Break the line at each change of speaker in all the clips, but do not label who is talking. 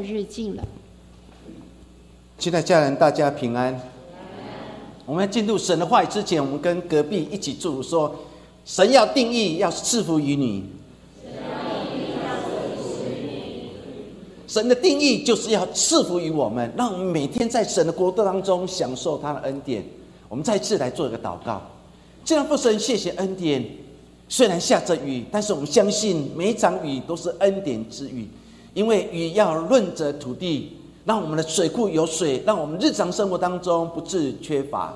日近了。
亲爱的家人，大家平安。我们进入神的话语之前，我们跟隔壁一起祝福说：神要定义，要赐福于你。神的定义就是要赐福于我们，让我们每天在神的国度当中享受他的恩典。我们再次来做一个祷告，既然父神，谢谢恩典。虽然下着雨，但是我们相信每一场雨都是恩典之雨，因为雨要润泽土地，让我们的水库有水，让我们日常生活当中不致缺乏，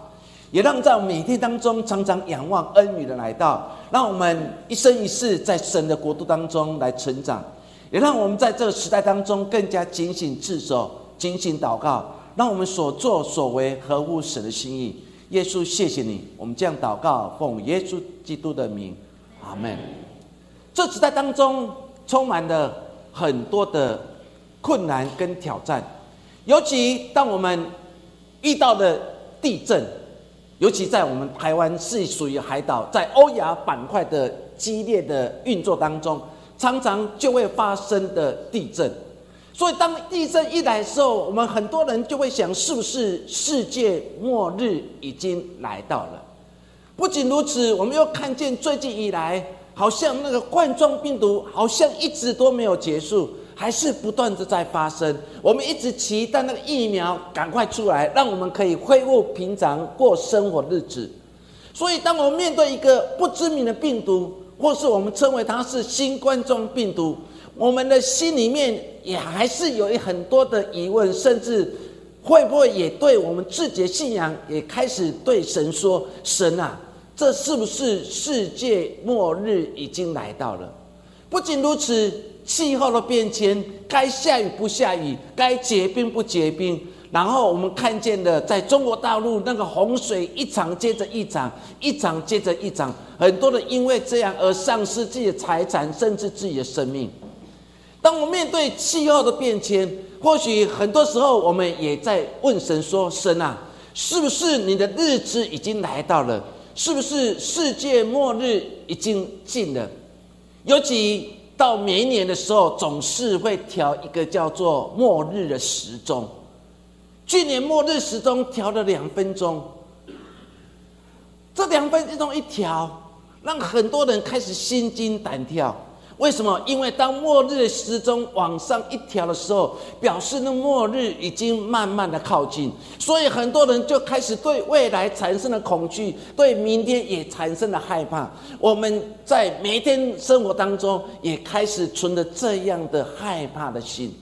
也让在每天当中常常仰望恩雨的来到，让我们一生一世在神的国度当中来成长，也让我们在这个时代当中更加警醒自守、警醒祷告，让我们所作所为合乎神的心意。耶稣，谢谢你，我们这样祷告，奉耶稣基督的名。阿门。这时代当中充满了很多的困难跟挑战，尤其当我们遇到的地震，尤其在我们台湾是属于海岛，在欧亚板块的激烈的运作当中，常常就会发生的地震。所以当地震一来的时候，我们很多人就会想，是不是世界末日已经来到了？不仅如此，我们又看见最近以来，好像那个冠状病毒好像一直都没有结束，还是不断的在发生。我们一直期待那个疫苗赶快出来，让我们可以恢复平常过生活日子。所以，当我们面对一个不知名的病毒，或是我们称为它是新冠状病毒，我们的心里面也还是有很多的疑问，甚至会不会也对我们自己的信仰也开始对神说：“神啊！”这是不是世界末日已经来到了？不仅如此，气候的变迁，该下雨不下雨，该结冰不结冰。然后我们看见的，在中国大陆那个洪水一场接着一场，一场接着一场，很多人因为这样而丧失自己的财产，甚至自己的生命。当我面对气候的变迁，或许很多时候我们也在问神说：“神啊，是不是你的日子已经来到了？”是不是世界末日已经近了？尤其到明年的时候，总是会调一个叫做末日的时钟。去年末日时钟调了两分钟，这两分钟一调，让很多人开始心惊胆跳。为什么？因为当末日的时钟往上一调的时候，表示那末日已经慢慢的靠近，所以很多人就开始对未来产生了恐惧，对明天也产生了害怕。我们在每天生活当中也开始存着这样的害怕的心，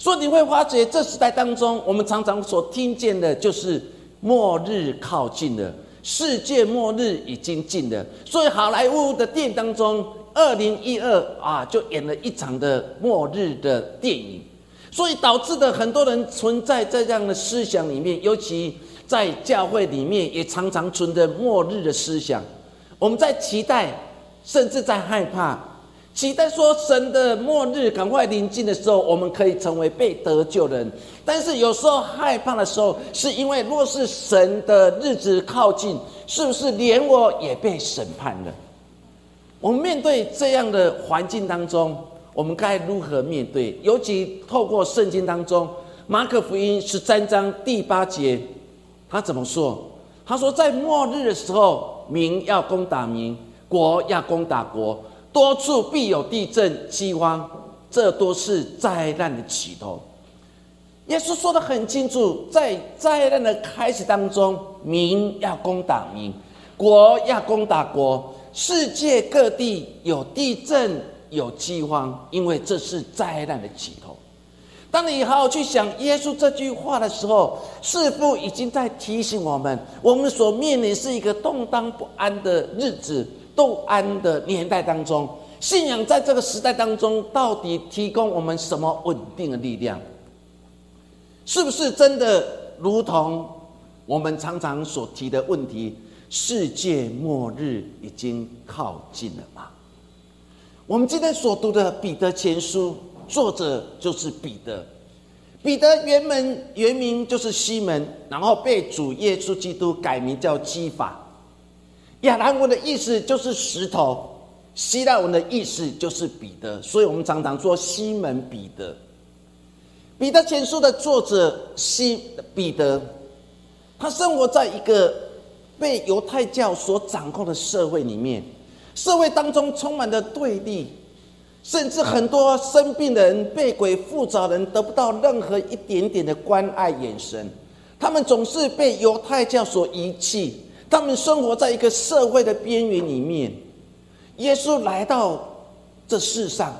所以你会发觉这时代当中，我们常常所听见的就是末日靠近了，世界末日已经近了。所以好莱坞的电影当中。二零一二啊，就演了一场的末日的电影，所以导致的很多人存在这样的思想里面，尤其在教会里面也常常存着末日的思想。我们在期待，甚至在害怕，期待说神的末日赶快临近的时候，我们可以成为被得救的人。但是有时候害怕的时候，是因为若是神的日子靠近，是不是连我也被审判了？我们面对这样的环境当中，我们该如何面对？尤其透过圣经当中，马可福音十三章第八节，他怎么说？他说，在末日的时候，民要攻打民，国要攻打国，多处必有地震、饥荒，这都是灾难的起头。耶稣说的很清楚，在灾难的开始当中，民要攻打民，国要攻打国。世界各地有地震、有饥荒，因为这是灾难的起头。当你好好去想耶稣这句话的时候，似乎已经在提醒我们：我们所面临是一个动荡不安的日子、不安的年代当中。信仰在这个时代当中，到底提供我们什么稳定的力量？是不是真的如同我们常常所提的问题？世界末日已经靠近了吗？我们今天所读的《彼得前书》，作者就是彼得。彼得原本原名就是西门，然后被主耶稣基督改名叫基法。亚兰文的意思就是石头，希腊文的意思就是彼得，所以我们常常说西门彼得。彼得前书的作者西彼得，他生活在一个被犹太教所掌控的社会里面，社会当中充满了对立，甚至很多生病的人、被鬼附着人得不到任何一点点的关爱眼神，他们总是被犹太教所遗弃，他们生活在一个社会的边缘里面。耶稣来到这世上，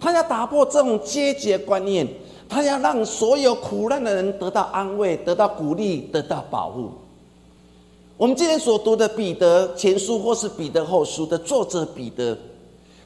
他要打破这种阶级观念，他要让所有苦难的人得到安慰、得到鼓励、得到保护。我们今天所读的彼得前书或是彼得后书的作者彼得，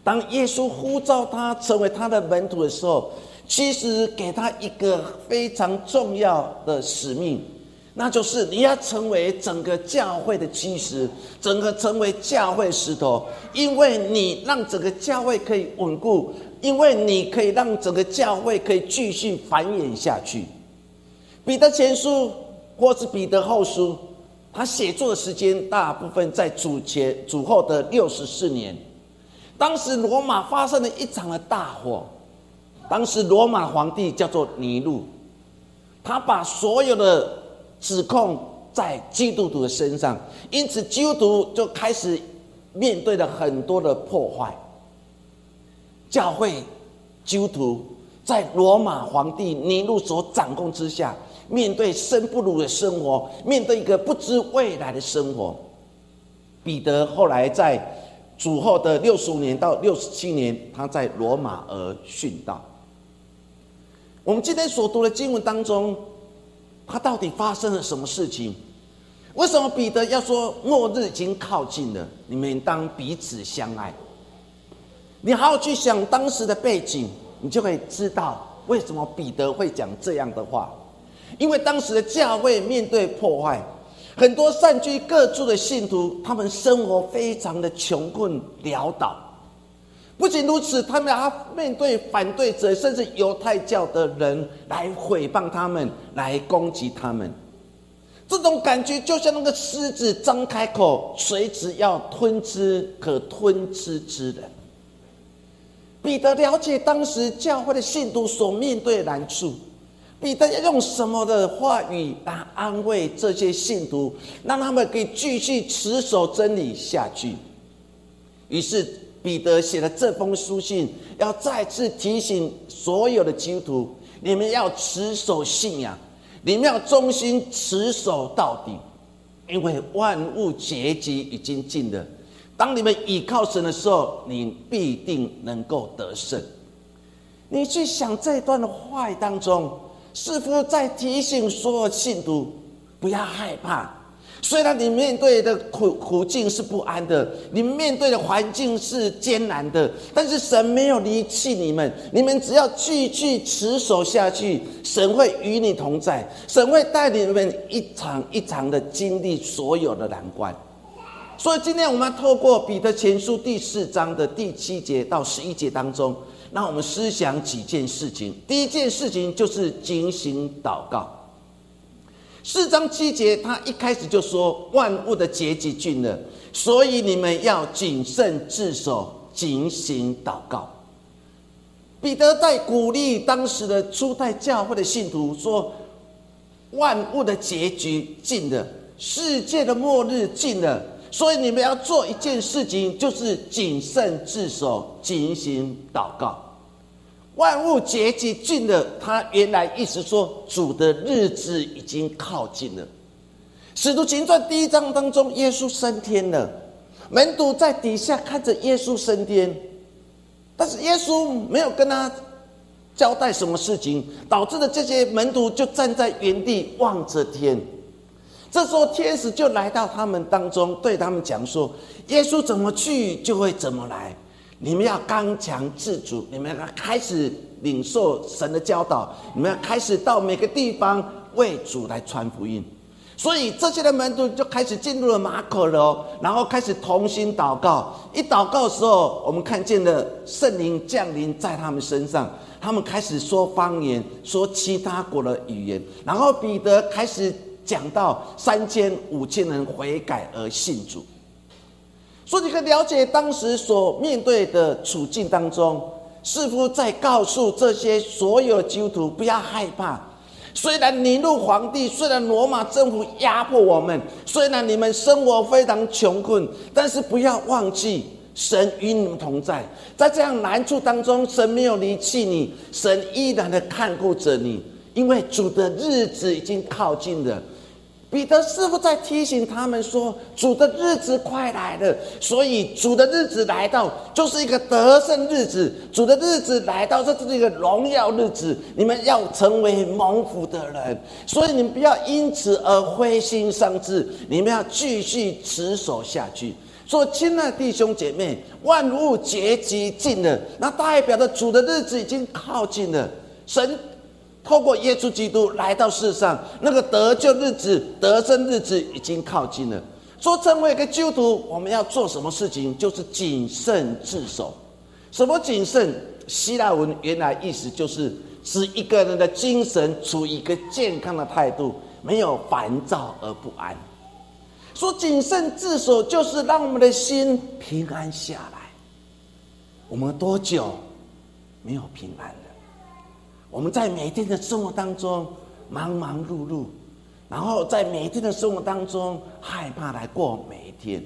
当耶稣呼召他成为他的门徒的时候，其实给他一个非常重要的使命。那就是你要成为整个教会的基石，整个成为教会石头，因为你让整个教会可以稳固，因为你可以让整个教会可以继续繁衍下去。彼得前书或是彼得后书，他写作的时间大部分在主前、主后的六十四年。当时罗马发生了一场的大火，当时罗马皇帝叫做尼禄，他把所有的指控在基督徒的身上，因此基督徒就开始面对了很多的破坏。教会基督徒在罗马皇帝尼禄所掌控之下，面对生不如的生活，面对一个不知未来的生活。彼得后来在主后的六十五年到六十七年，他在罗马而殉道。我们今天所读的经文当中。他到底发生了什么事情？为什么彼得要说末日已经靠近了？你们当彼此相爱。你好好去想当时的背景，你就可以知道为什么彼得会讲这样的话。因为当时的教会面对破坏，很多散居各处的信徒，他们生活非常的穷困潦倒。不仅如此，他们还面对反对者，甚至犹太教的人来毁谤他们，来攻击他们。这种感觉就像那个狮子张开口，随时要吞吃可吞吃之人。彼得了解当时教会的信徒所面对的难处，彼得要用什么的话语来安慰这些信徒，让他们可以继续持守真理下去。于是。彼得写了这封书信，要再次提醒所有的基督徒：你们要持守信仰，你们要忠心持守到底，因为万物结局已经尽了。当你们倚靠神的时候，你必定能够得胜。你去想这段话语当中，似乎在提醒所有信徒不要害怕。虽然你面对的苦苦境是不安的，你面对的环境是艰难的，但是神没有离弃你们，你们只要继续持守下去，神会与你同在，神会带领你们一场一场的经历所有的难关。所以今天我们要透过彼得前书第四章的第七节到十一节当中，让我们思想几件事情。第一件事情就是警醒祷告。四章七节，他一开始就说万物的结局尽了，所以你们要谨慎自守，警醒祷告。彼得在鼓励当时的初代教会的信徒说：万物的结局尽了，世界的末日尽了，所以你们要做一件事情，就是谨慎自守，警醒祷告。万物结局尽了，他原来意思说主的日子已经靠近了。使徒行传第一章当中，耶稣升天了，门徒在底下看着耶稣升天，但是耶稣没有跟他交代什么事情，导致的这些门徒就站在原地望着天。这时候天使就来到他们当中，对他们讲说：耶稣怎么去，就会怎么来。你们要刚强自主，你们要开始领受神的教导，你们要开始到每个地方为主来传福音。所以这些的门徒就开始进入了马可楼，然后开始同心祷告。一祷告的时候，我们看见了圣灵降临在他们身上，他们开始说方言，说其他国的语言。然后彼得开始讲到三千五千人悔改而信主。所以你可以了解当时所面对的处境当中，似乎在告诉这些所有基督徒不要害怕。虽然尼禄皇帝，虽然罗马政府压迫我们，虽然你们生活非常穷困，但是不要忘记，神与你们同在。在这样难处当中，神没有离弃你，神依然的看顾着你，因为主的日子已经靠近了。彼得师傅在提醒他们说：“主的日子快来了，所以主的日子来到，就是一个得胜日子。主的日子来到，这就是一个荣耀日子。你们要成为蒙福的人，所以你们不要因此而灰心丧志，你们要继续持守下去。说，亲爱的弟兄姐妹，万物结极尽了，那代表着主的日子已经靠近了。神。”透过耶稣基督来到世上，那个得救日子、得胜日子已经靠近了。说成为一个基督徒，我们要做什么事情？就是谨慎自守。什么谨慎？希腊文原来意思就是使一个人的精神处于一个健康的态度，没有烦躁而不安。说谨慎自守，就是让我们的心平安下来。我们多久没有平安？我们在每天的生活当中忙忙碌碌，然后在每天的生活当中害怕来过每一天，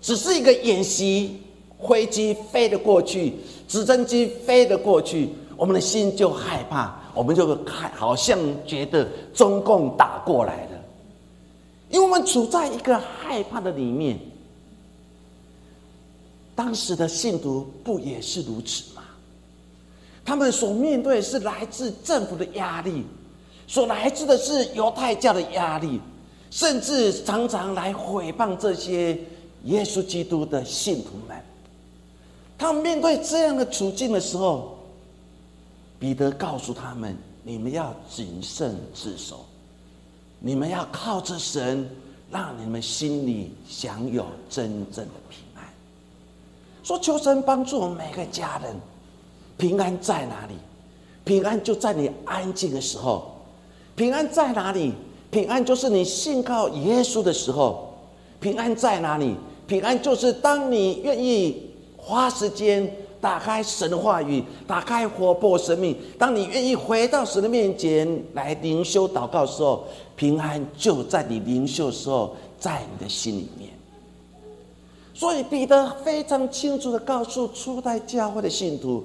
只是一个演习，飞机飞得过去，直升机飞得过去，我们的心就害怕，我们就会看好像觉得中共打过来了，因为我们处在一个害怕的里面。当时的信徒不也是如此？他们所面对是来自政府的压力，所来自的是犹太教的压力，甚至常常来毁谤这些耶稣基督的信徒们。他们面对这样的处境的时候，彼得告诉他们：“你们要谨慎自守，你们要靠着神，让你们心里享有真正的平安。”说求神帮助我们每个家人。平安在哪里？平安就在你安静的时候。平安在哪里？平安就是你信靠耶稣的时候。平安在哪里？平安就是当你愿意花时间打开神的话语，打开活泼生命。当你愿意回到神的面前来灵修祷告的时候，平安就在你灵修的时候，在你的心里面。所以彼得非常清楚的告诉初代教会的信徒。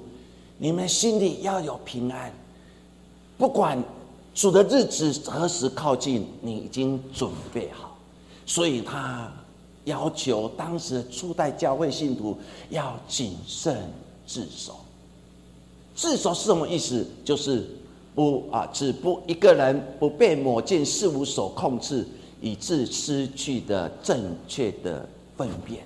你们心里要有平安，不管主的日子何时靠近，你已经准备好。所以他要求当时初代教会信徒要谨慎自守。自守是什么意思？就是不啊，只不一个人不被某件事物所控制，以致失去的正确的分辨。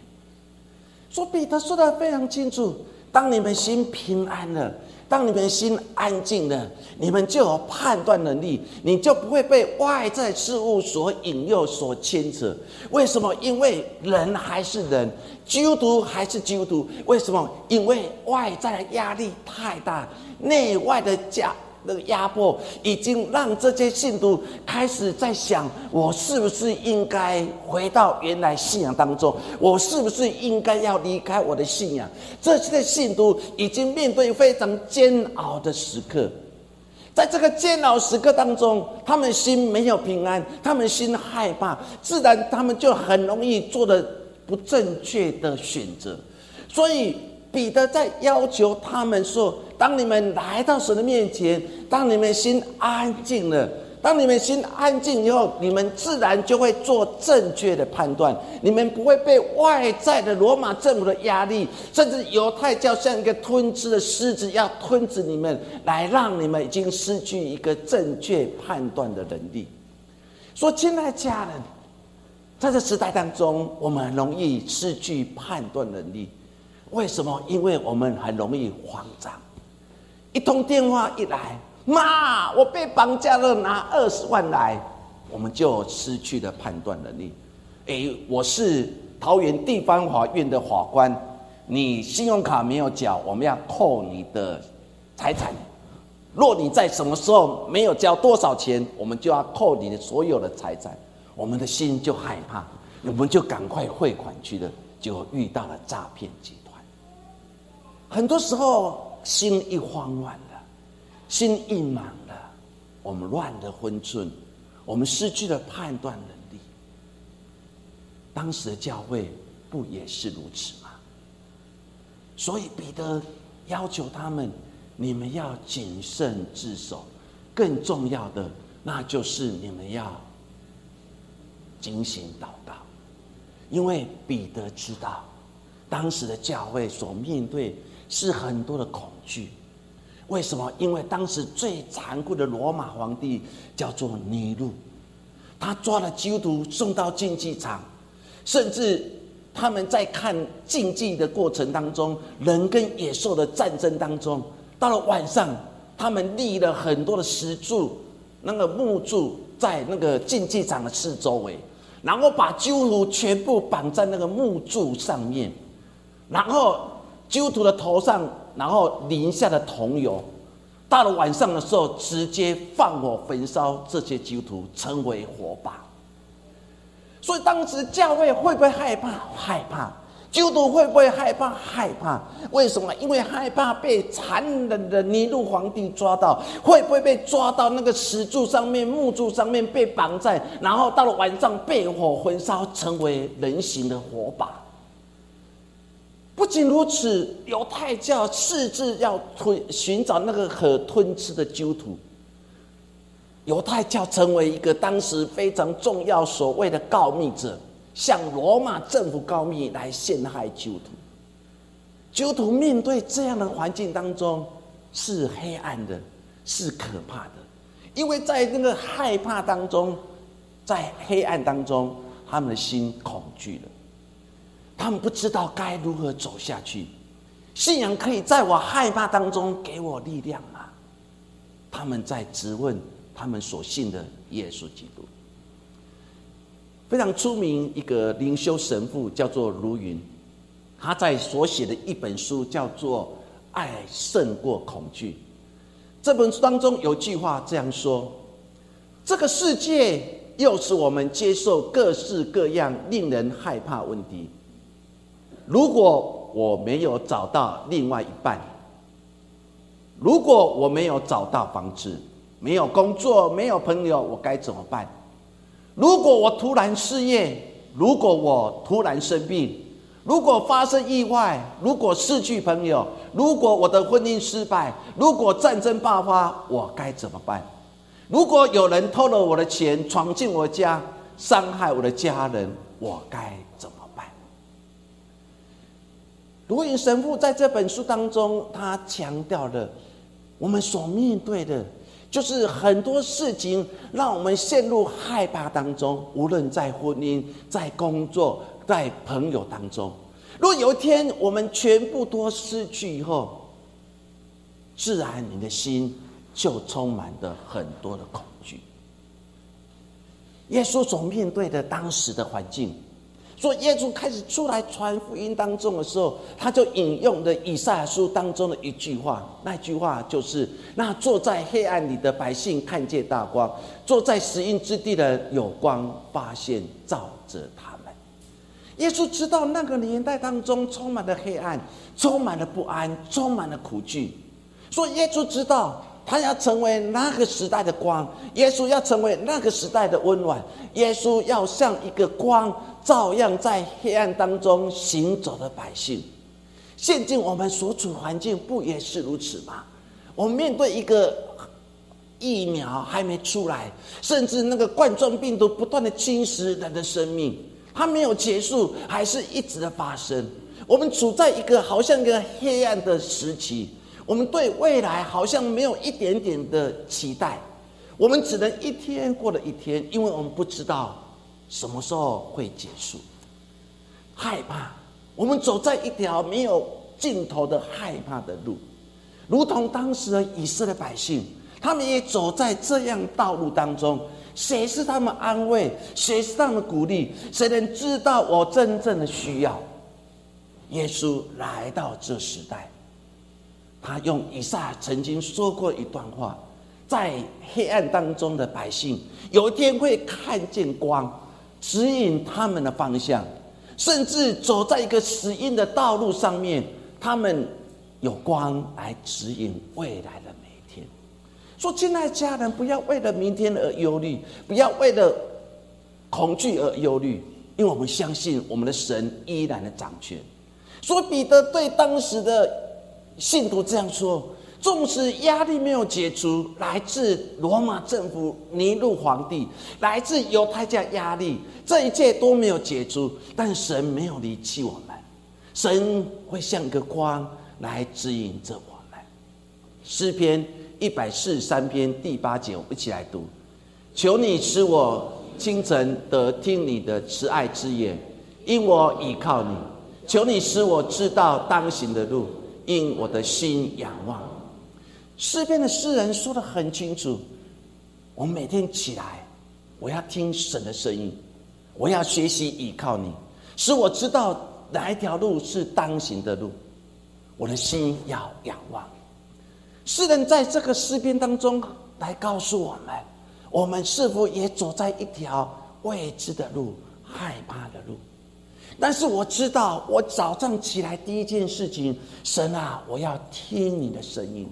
说彼得说的非常清楚。当你们心平安了，当你们心安静了，你们就有判断能力，你就不会被外在事物所引诱、所牵扯。为什么？因为人还是人，基督徒还是基督徒。为什么？因为外在的压力太大，内外的加。那个压迫已经让这些信徒开始在想：我是不是应该回到原来信仰当中？我是不是应该要离开我的信仰？这些信徒已经面对非常煎熬的时刻，在这个煎熬时刻当中，他们心没有平安，他们心害怕，自然他们就很容易做的不正确的选择。所以彼得在要求他们说。当你们来到神的面前，当你们心安静了，当你们心安静以后，你们自然就会做正确的判断。你们不会被外在的罗马政府的压力，甚至犹太教像一个吞吃的狮子要吞噬你们，来让你们已经失去一个正确判断的能力。说，亲爱的家人，在这时代当中，我们很容易失去判断能力。为什么？因为我们很容易慌张。一通电话一来，妈，我被绑架了，拿二十万来，我们就失去了判断能力。哎，我是桃园地方法院的法官，你信用卡没有缴，我们要扣你的财产。若你在什么时候没有交多少钱，我们就要扣你的所有的财产。我们的心就害怕，我们就赶快汇款去了，就遇到了诈骗集。很多时候。心一慌乱了，心一忙了，我们乱了分寸，我们失去了判断能力。当时的教会不也是如此吗？所以彼得要求他们：你们要谨慎自守，更重要的，那就是你们要警醒祷告，因为彼得知道，当时的教会所面对是很多的恐惧。为什么？因为当时最残酷的罗马皇帝叫做尼禄，他抓了基督徒送到竞技场，甚至他们在看竞技的过程当中，人跟野兽的战争当中，到了晚上，他们立了很多的石柱，那个木柱在那个竞技场的四周围，然后把基督徒全部绑在那个木柱上面，然后基督徒的头上。然后淋下的桐油，到了晚上的时候，直接放火焚烧这些基督徒，成为火把。所以当时教会会不会害怕？害怕。基督徒会不会害怕？害怕。为什么？因为害怕被残忍的尼禄皇帝抓到，会不会被抓到那个石柱上面、木柱上面被绑在，然后到了晚上被火焚烧，成为人形的火把？不仅如此，犹太教誓志要吞寻找那个可吞吃的基督徒。犹太教成为一个当时非常重要所谓的告密者，向罗马政府告密来陷害基督徒。基督徒面对这样的环境当中是黑暗的，是可怕的，因为在那个害怕当中，在黑暗当中，他们的心恐惧了。他们不知道该如何走下去。信仰可以在我害怕当中给我力量吗？他们在质问他们所信的耶稣基督。非常出名一个灵修神父叫做卢云，他在所写的一本书叫做《爱胜过恐惧》。这本书当中有句话这样说：“这个世界又使我们接受各式各样令人害怕问题。”如果我没有找到另外一半，如果我没有找到房子，没有工作，没有朋友，我该怎么办？如果我突然失业，如果我突然生病，如果发生意外，如果失去朋友，如果我的婚姻失败，如果战争爆发，我该怎么办？如果有人偷了我的钱，闯进我家，伤害我的家人，我该？卢云神父在这本书当中，他强调了我们所面对的，就是很多事情让我们陷入害怕当中。无论在婚姻、在工作、在朋友当中，如果有一天我们全部都失去以后，自然你的心就充满着很多的恐惧。耶稣所面对的当时的环境。说耶稣开始出来传福音当中的时候，他就引用的以赛亚书当中的一句话，那句话就是：“那坐在黑暗里的百姓看见大光，坐在死荫之地的有光发现照着他们。”耶稣知道那个年代当中充满了黑暗，充满了不安，充满了苦惧，所以耶稣知道。他要成为那个时代的光，耶稣要成为那个时代的温暖，耶稣要像一个光，照样在黑暗当中行走的百姓。现今我们所处环境不也是如此吗？我们面对一个疫苗还没出来，甚至那个冠状病毒不断的侵蚀人的生命，它没有结束，还是一直的发生。我们处在一个好像一个黑暗的时期。我们对未来好像没有一点点的期待，我们只能一天过了一天，因为我们不知道什么时候会结束。害怕，我们走在一条没有尽头的害怕的路，如同当时的以色列百姓，他们也走在这样道路当中。谁是他们安慰？谁是他们鼓励？谁能知道我真正的需要？耶稣来到这时代。他用以撒曾经说过一段话，在黑暗当中的百姓，有一天会看见光，指引他们的方向，甚至走在一个死荫的道路上面，他们有光来指引未来的每一天。说，亲爱的家人，不要为了明天而忧虑，不要为了恐惧而忧虑，因为我们相信我们的神依然的掌权。所以彼得对当时的信徒这样说：，纵使压力没有解除，来自罗马政府、尼禄皇帝，来自犹太教压力，这一切都没有解除，但神没有离弃我们，神会像个光来指引着我们。诗篇一百四十三篇第八节，我们一起来读：求你使我清晨得听你的慈爱之言，因我倚靠你。求你使我知道当行的路，因我的心仰望。诗篇的诗人说的很清楚：，我每天起来，我要听神的声音，我要学习倚靠你，使我知道哪一条路是当行的路。我的心要仰望。诗人在这个诗篇当中来告诉我们：，我们是否也走在一条未知的路、害怕的路？但是我知道，我早上起来第一件事情，神啊，我要听你的声音，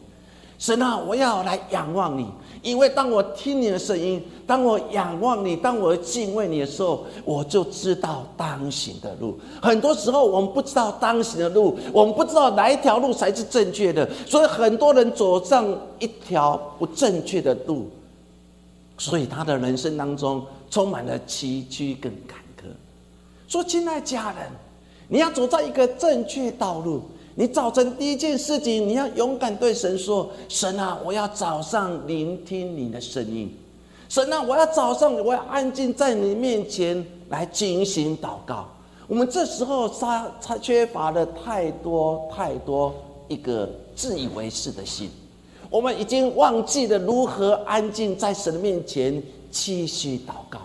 神啊，我要来仰望你，因为当我听你的声音，当我仰望你，当我敬畏你的时候，我就知道当行的路。很多时候我们不知道当行的路，我们不知道哪一条路才是正确的，所以很多人走上一条不正确的路，所以他的人生当中充满了崎岖跟坎坷。说，亲爱家人，你要走在一个正确道路。你早晨第一件事情，你要勇敢对神说：“神啊，我要早上聆听你的声音。神啊，我要早上我要安静在你面前来进行祷告。”我们这时候差差缺乏了太多太多一个自以为是的心，我们已经忘记了如何安静在神的面前继续祷告。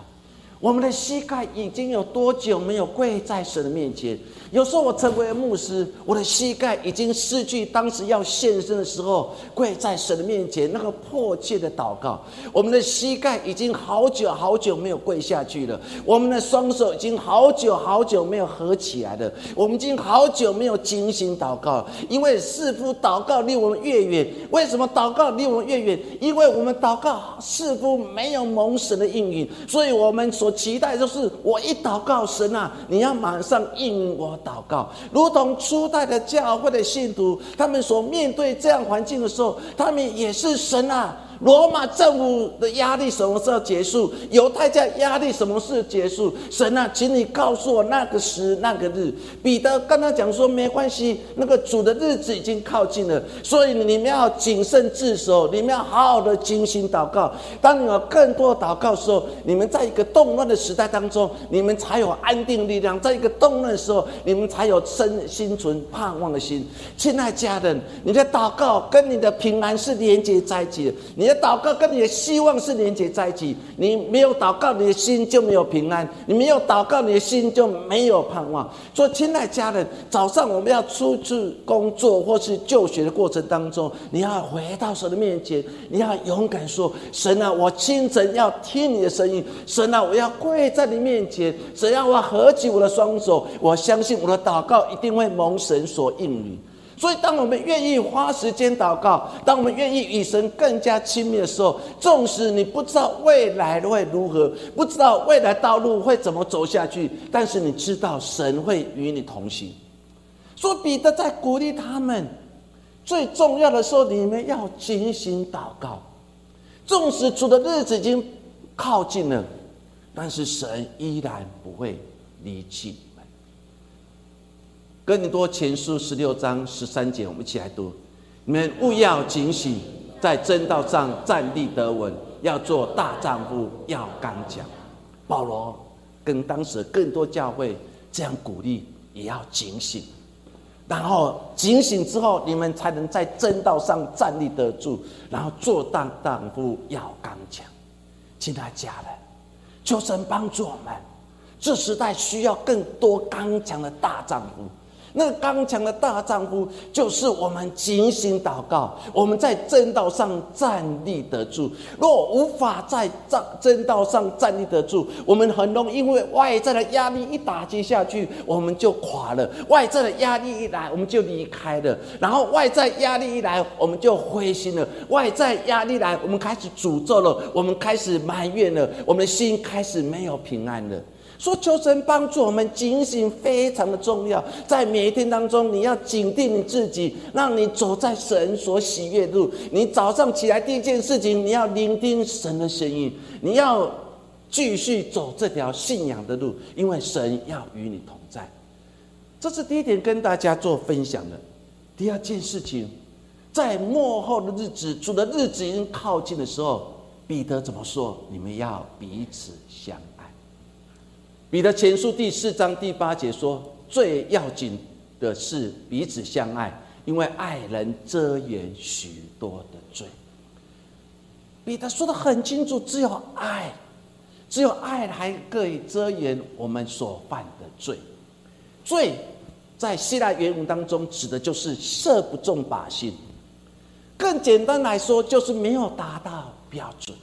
我们的膝盖已经有多久没有跪在神的面前？有时候我成为牧师，我的膝盖已经失去当时要献身的时候跪在神的面前那个迫切的祷告。我们的膝盖已经好久好久没有跪下去了。我们的双手已经好久好久没有合起来了。我们已经好久没有精心祷告，因为似乎祷告离我们越远。为什么祷告离我们越远？因为我们祷告似乎没有蒙神的应允，所以我们所期待就是我一祷告神啊，你要马上应我。祷告，如同初代的教会的信徒，他们所面对这样环境的时候，他们也是神啊。罗马政府的压力什么时候结束？犹太教压力什么时候结束？神啊，请你告诉我那个时那个日。彼得跟他讲说：“没关系，那个主的日子已经靠近了，所以你们要谨慎自守，你们要好好的精心祷告。当你有更多祷告的时候，你们在一个动乱的时代当中，你们才有安定力量；在一个动乱的时候，你们才有生心存盼望的心。亲爱家人，你的祷告跟你的平安是连接在一起的。你。你的祷告跟你的希望是连接在一起。你没有祷告，你的心就没有平安；你没有祷告，你的心就没有盼望。所以，亲爱家人，早上我们要出去工作或是就学的过程当中，你要回到神的面前，你要勇敢说：“神啊，我清晨要听你的声音。神啊，我要跪在你面前。神啊，我合起我的双手。我相信我的祷告一定会蒙神所应允。”所以，当我们愿意花时间祷告，当我们愿意与神更加亲密的时候，纵使你不知道未来会如何，不知道未来道路会怎么走下去，但是你知道神会与你同行。所以，彼得在鼓励他们，最重要的时候，你们要精心祷告。纵使主的日子已经靠近了，但是神依然不会离弃。哥林多前书十六章十三节，我们一起来读：你们务要警醒，在正道上站立得稳，要做大丈夫，要刚强。保罗跟当时更多教会这样鼓励，也要警醒。然后警醒之后，你们才能在正道上站立得住，然后做大丈夫，要刚强。亲爱家人，求神帮助我们。这时代需要更多刚强的大丈夫。那刚强的大丈夫，就是我们警醒祷告，我们在正道上站立得住。若无法在正正道上站立得住，我们很容易因为外在的压力一打击下去，我们就垮了；外在的压力一来，我们就离开了；然后外在压力一来，我们就灰心了；外在压力来，我们开始诅咒了，我们开始埋怨了，我们的心开始没有平安了。说求神帮助我们警醒，非常的重要。在每一天当中，你要警惕你自己，让你走在神所喜悦的路。你早上起来第一件事情，你要聆听神的声音，你要继续走这条信仰的路，因为神要与你同在。这是第一点，跟大家做分享的。第二件事情，在幕后的日子，主的日子已经靠近的时候，彼得怎么说？你们要彼此相。彼得前书第四章第八节说：“最要紧的是彼此相爱，因为爱人遮掩许多的罪。”彼得说的很清楚，只有爱，只有爱还可以遮掩我们所犯的罪。罪在希腊原文当中指的就是射不中靶心，更简单来说就是没有达到标准。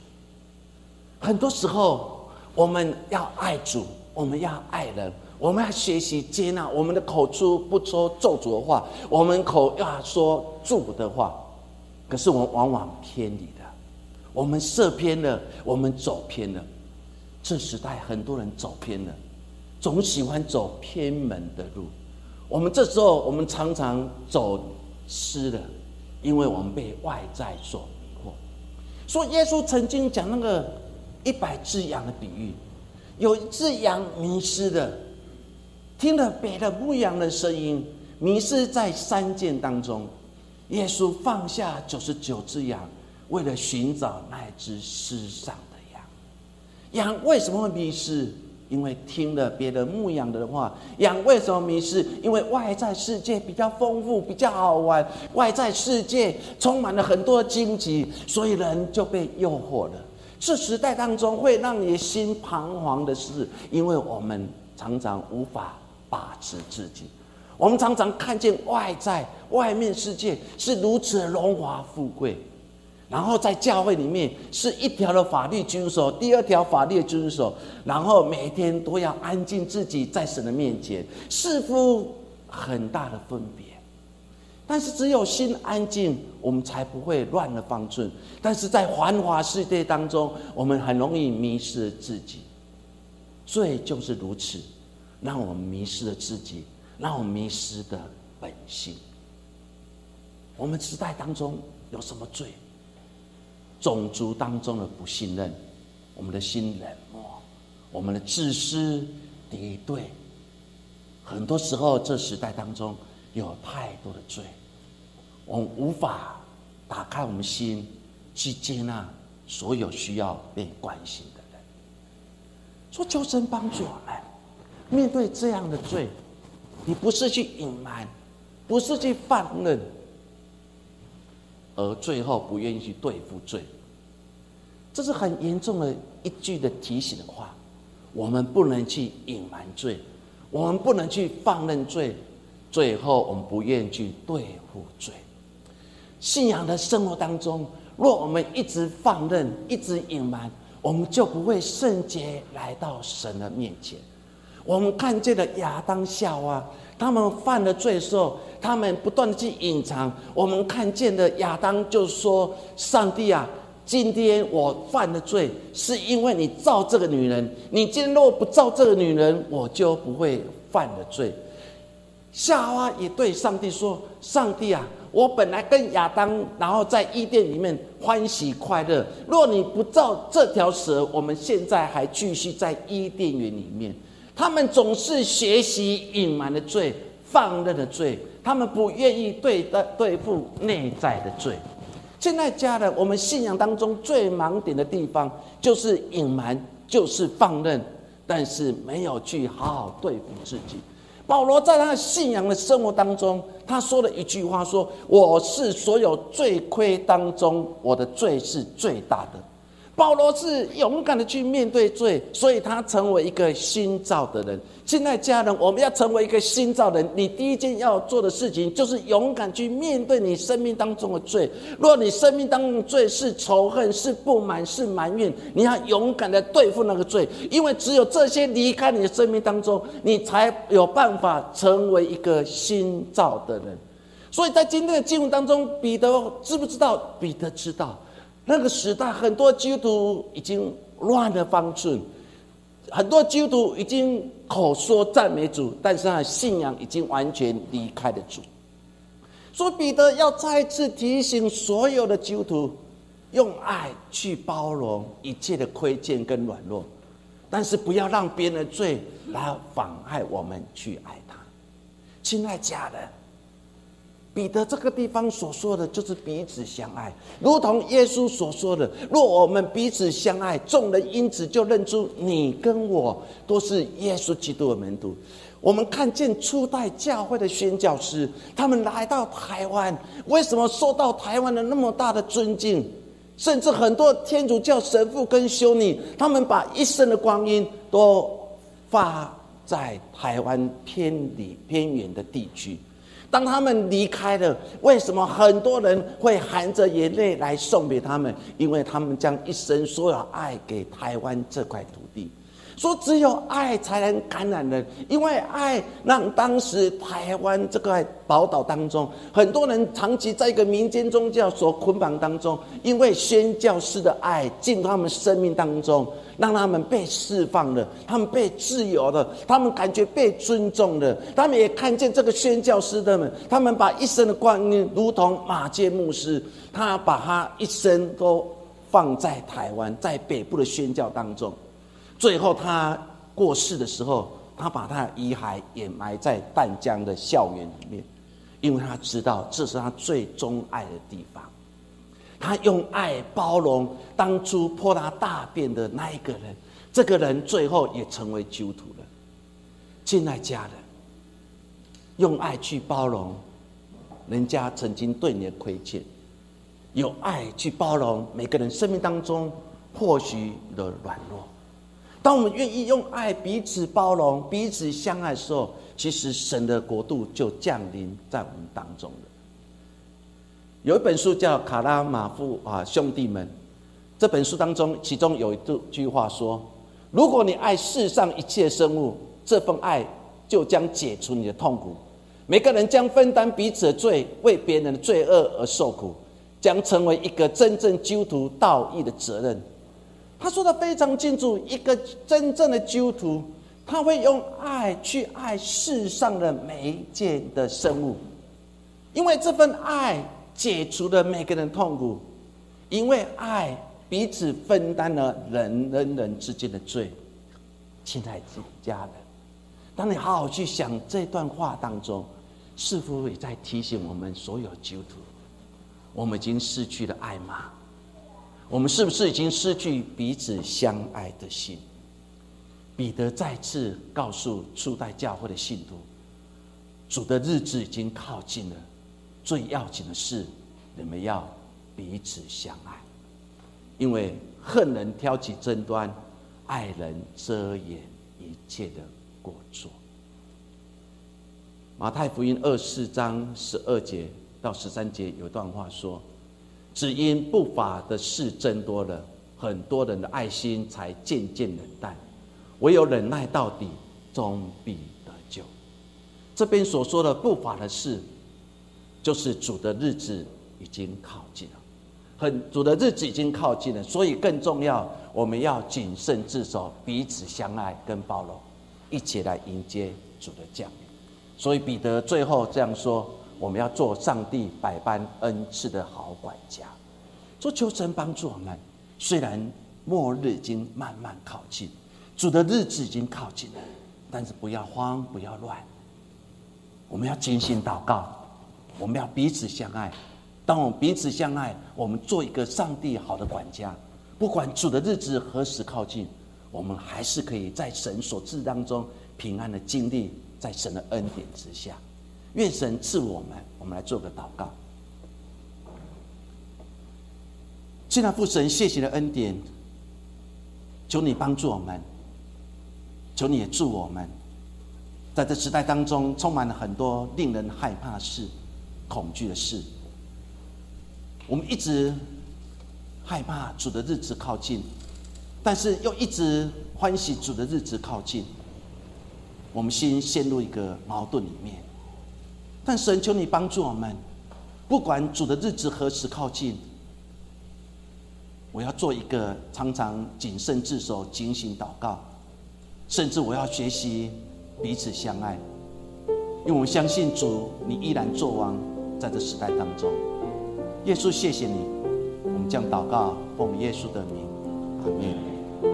很多时候我们要爱主。我们要爱人，我们要学习接纳。我们的口出不说咒诅的话，我们口要说祝福的话。可是我们往往偏离的，我们射偏了，我们走偏了。这时代很多人走偏了，总喜欢走偏门的路。我们这时候，我们常常走失了，因为我们被外在所迷惑。说耶稣曾经讲那个一百只羊的比喻。有一只羊迷失了，听了别的牧羊的声音，迷失在山涧当中。耶稣放下九十九只羊，为了寻找那只失散的羊。羊为什么会迷失？因为听了别的牧羊的话。羊为什么迷失？因为外在世界比较丰富，比较好玩，外在世界充满了很多荆棘，所以人就被诱惑了。这时代当中会让你心彷徨的是，因为我们常常无法把持自己，我们常常看见外在外面世界是如此的荣华富贵，然后在教会里面是一条的法律遵守，第二条法律遵守，然后每天都要安静自己在神的面前，似乎很大的分别。但是只有心安静，我们才不会乱了方寸。但是在繁华世界当中，我们很容易迷失了自己。罪就是如此，让我们迷失了自己，让我们迷失的本性。我们时代当中有什么罪？种族当中的不信任，我们的心冷漠，我们的自私敌对。很多时候，这时代当中。有太多的罪，我们无法打开我们心去接纳所有需要被关心的人。说求神帮助我们面对这样的罪，你不是去隐瞒，不是去放任，而最后不愿意去对付罪，这是很严重的一句的提醒的话。我们不能去隐瞒罪，我们不能去放任罪。最后，我们不愿去对付罪。信仰的生活当中，若我们一直放任、一直隐瞒，我们就不会圣洁来到神的面前。我们看见了亚当、夏娃，他们犯了罪的时候，他们不断的去隐藏。我们看见的亚当就说：“上帝啊，今天我犯了罪，是因为你造这个女人。你今天若不造这个女人，我就不会犯了罪。”夏娃也对上帝说：“上帝啊，我本来跟亚当，然后在伊甸里面欢喜快乐。若你不造这条蛇，我们现在还继续在伊甸园里面。他们总是学习隐瞒的罪、放任的罪，他们不愿意对的对付内在的罪。现在家人，我们信仰当中最盲点的地方，就是隐瞒，就是放任，但是没有去好好对付自己。”保罗在他信仰的生活当中，他说了一句话：“说我是所有罪亏当中，我的罪是最大的。”保罗是勇敢的去面对罪，所以他成为一个新造的人。亲爱家人，我们要成为一个新造人，你第一件要做的事情就是勇敢去面对你生命当中的罪。若你生命当中的罪是仇恨、是不满、是埋怨，你要勇敢的对付那个罪，因为只有这些离开你的生命当中，你才有办法成为一个新造的人。所以在今天的经文当中，彼得知不知道？彼得知道。那个时代，很多基督徒已经乱了方寸，很多基督徒已经口说赞美主，但是他信仰已经完全离开了主。所以彼得要再次提醒所有的基督徒，用爱去包容一切的亏欠跟软弱，但是不要让别人的罪来妨碍我们去爱他。亲爱家人。彼得这个地方所说的就是彼此相爱，如同耶稣所说的：若我们彼此相爱，众人因此就认出你跟我都是耶稣基督的门徒。我们看见初代教会的宣教师，他们来到台湾，为什么受到台湾的那么大的尊敬？甚至很多天主教神父跟修女，他们把一生的光阴都花在台湾偏离偏远的地区。当他们离开了，为什么很多人会含着眼泪来送别他们？因为他们将一生所有爱给台湾这块土地。说只有爱才能感染人，因为爱让当时台湾这块宝岛当中，很多人长期在一个民间宗教所捆绑当中，因为宣教师的爱进入他们生命当中，让他们被释放了，他们被自由了，他们感觉被尊重了，他们也看见这个宣教师的们，他们把一生的光阴，如同马介牧师，他把他一生都放在台湾，在北部的宣教当中。最后，他过世的时候，他把他的遗骸掩埋在淡江的校园里面，因为他知道这是他最钟爱的地方。他用爱包容当初泼他大便的那一个人，这个人最后也成为基督徒了。亲爱家人，用爱去包容人家曾经对你的亏欠，有爱去包容每个人生命当中或许的软弱。当我们愿意用爱彼此包容、彼此相爱的时候，其实神的国度就降临在我们当中了。有一本书叫《卡拉马夫啊兄弟们》，这本书当中，其中有一句话说：“如果你爱世上一切生物，这份爱就将解除你的痛苦。每个人将分担彼此的罪，为别人的罪恶而受苦，将成为一个真正基督徒道义的责任。”他说的非常清楚，一个真正的基督徒，他会用爱去爱世上的每一件的生物，因为这份爱解除了每个人痛苦，因为爱彼此分担了人人人之间的罪。亲爱的家人，当你好好去想这段话当中，是否也在提醒我们所有基督徒，我们已经失去了爱吗？我们是不是已经失去彼此相爱的心？彼得再次告诉初代教会的信徒：主的日子已经靠近了，最要紧的是你们要彼此相爱，因为恨人挑起争端，爱人遮掩一切的过错。马太福音二四章十二节到十三节有段话说。只因不法的事增多了，很多人的爱心才渐渐冷淡。唯有忍耐到底，终必得救。这边所说的不法的事，就是主的日子已经靠近了。很主的日子已经靠近了，所以更重要，我们要谨慎自守，彼此相爱跟包容，一起来迎接主的降临。所以彼得最后这样说。我们要做上帝百般恩赐的好管家，做求神帮助我们。虽然末日已经慢慢靠近，主的日子已经靠近了，但是不要慌，不要乱。我们要精心祷告，我们要彼此相爱。当我们彼此相爱，我们做一个上帝好的管家。不管主的日子何时靠近，我们还是可以在神所赐当中平安的经历，在神的恩典之下。愿神赐我们，我们来做个祷告。亲爱父神，谢谢的恩典，求你帮助我们，求你也助我们，在这时代当中，充满了很多令人害怕的事、恐惧的事。我们一直害怕主的日子靠近，但是又一直欢喜主的日子靠近，我们心陷入一个矛盾里面。但神求你帮助我们，不管主的日子何时靠近。我要做一个常常谨慎自守、警醒祷告，甚至我要学习彼此相爱，因为我相信主，你依然作王在这时代当中。耶稣，谢谢你，我们将祷告奉耶稣的名，阿门。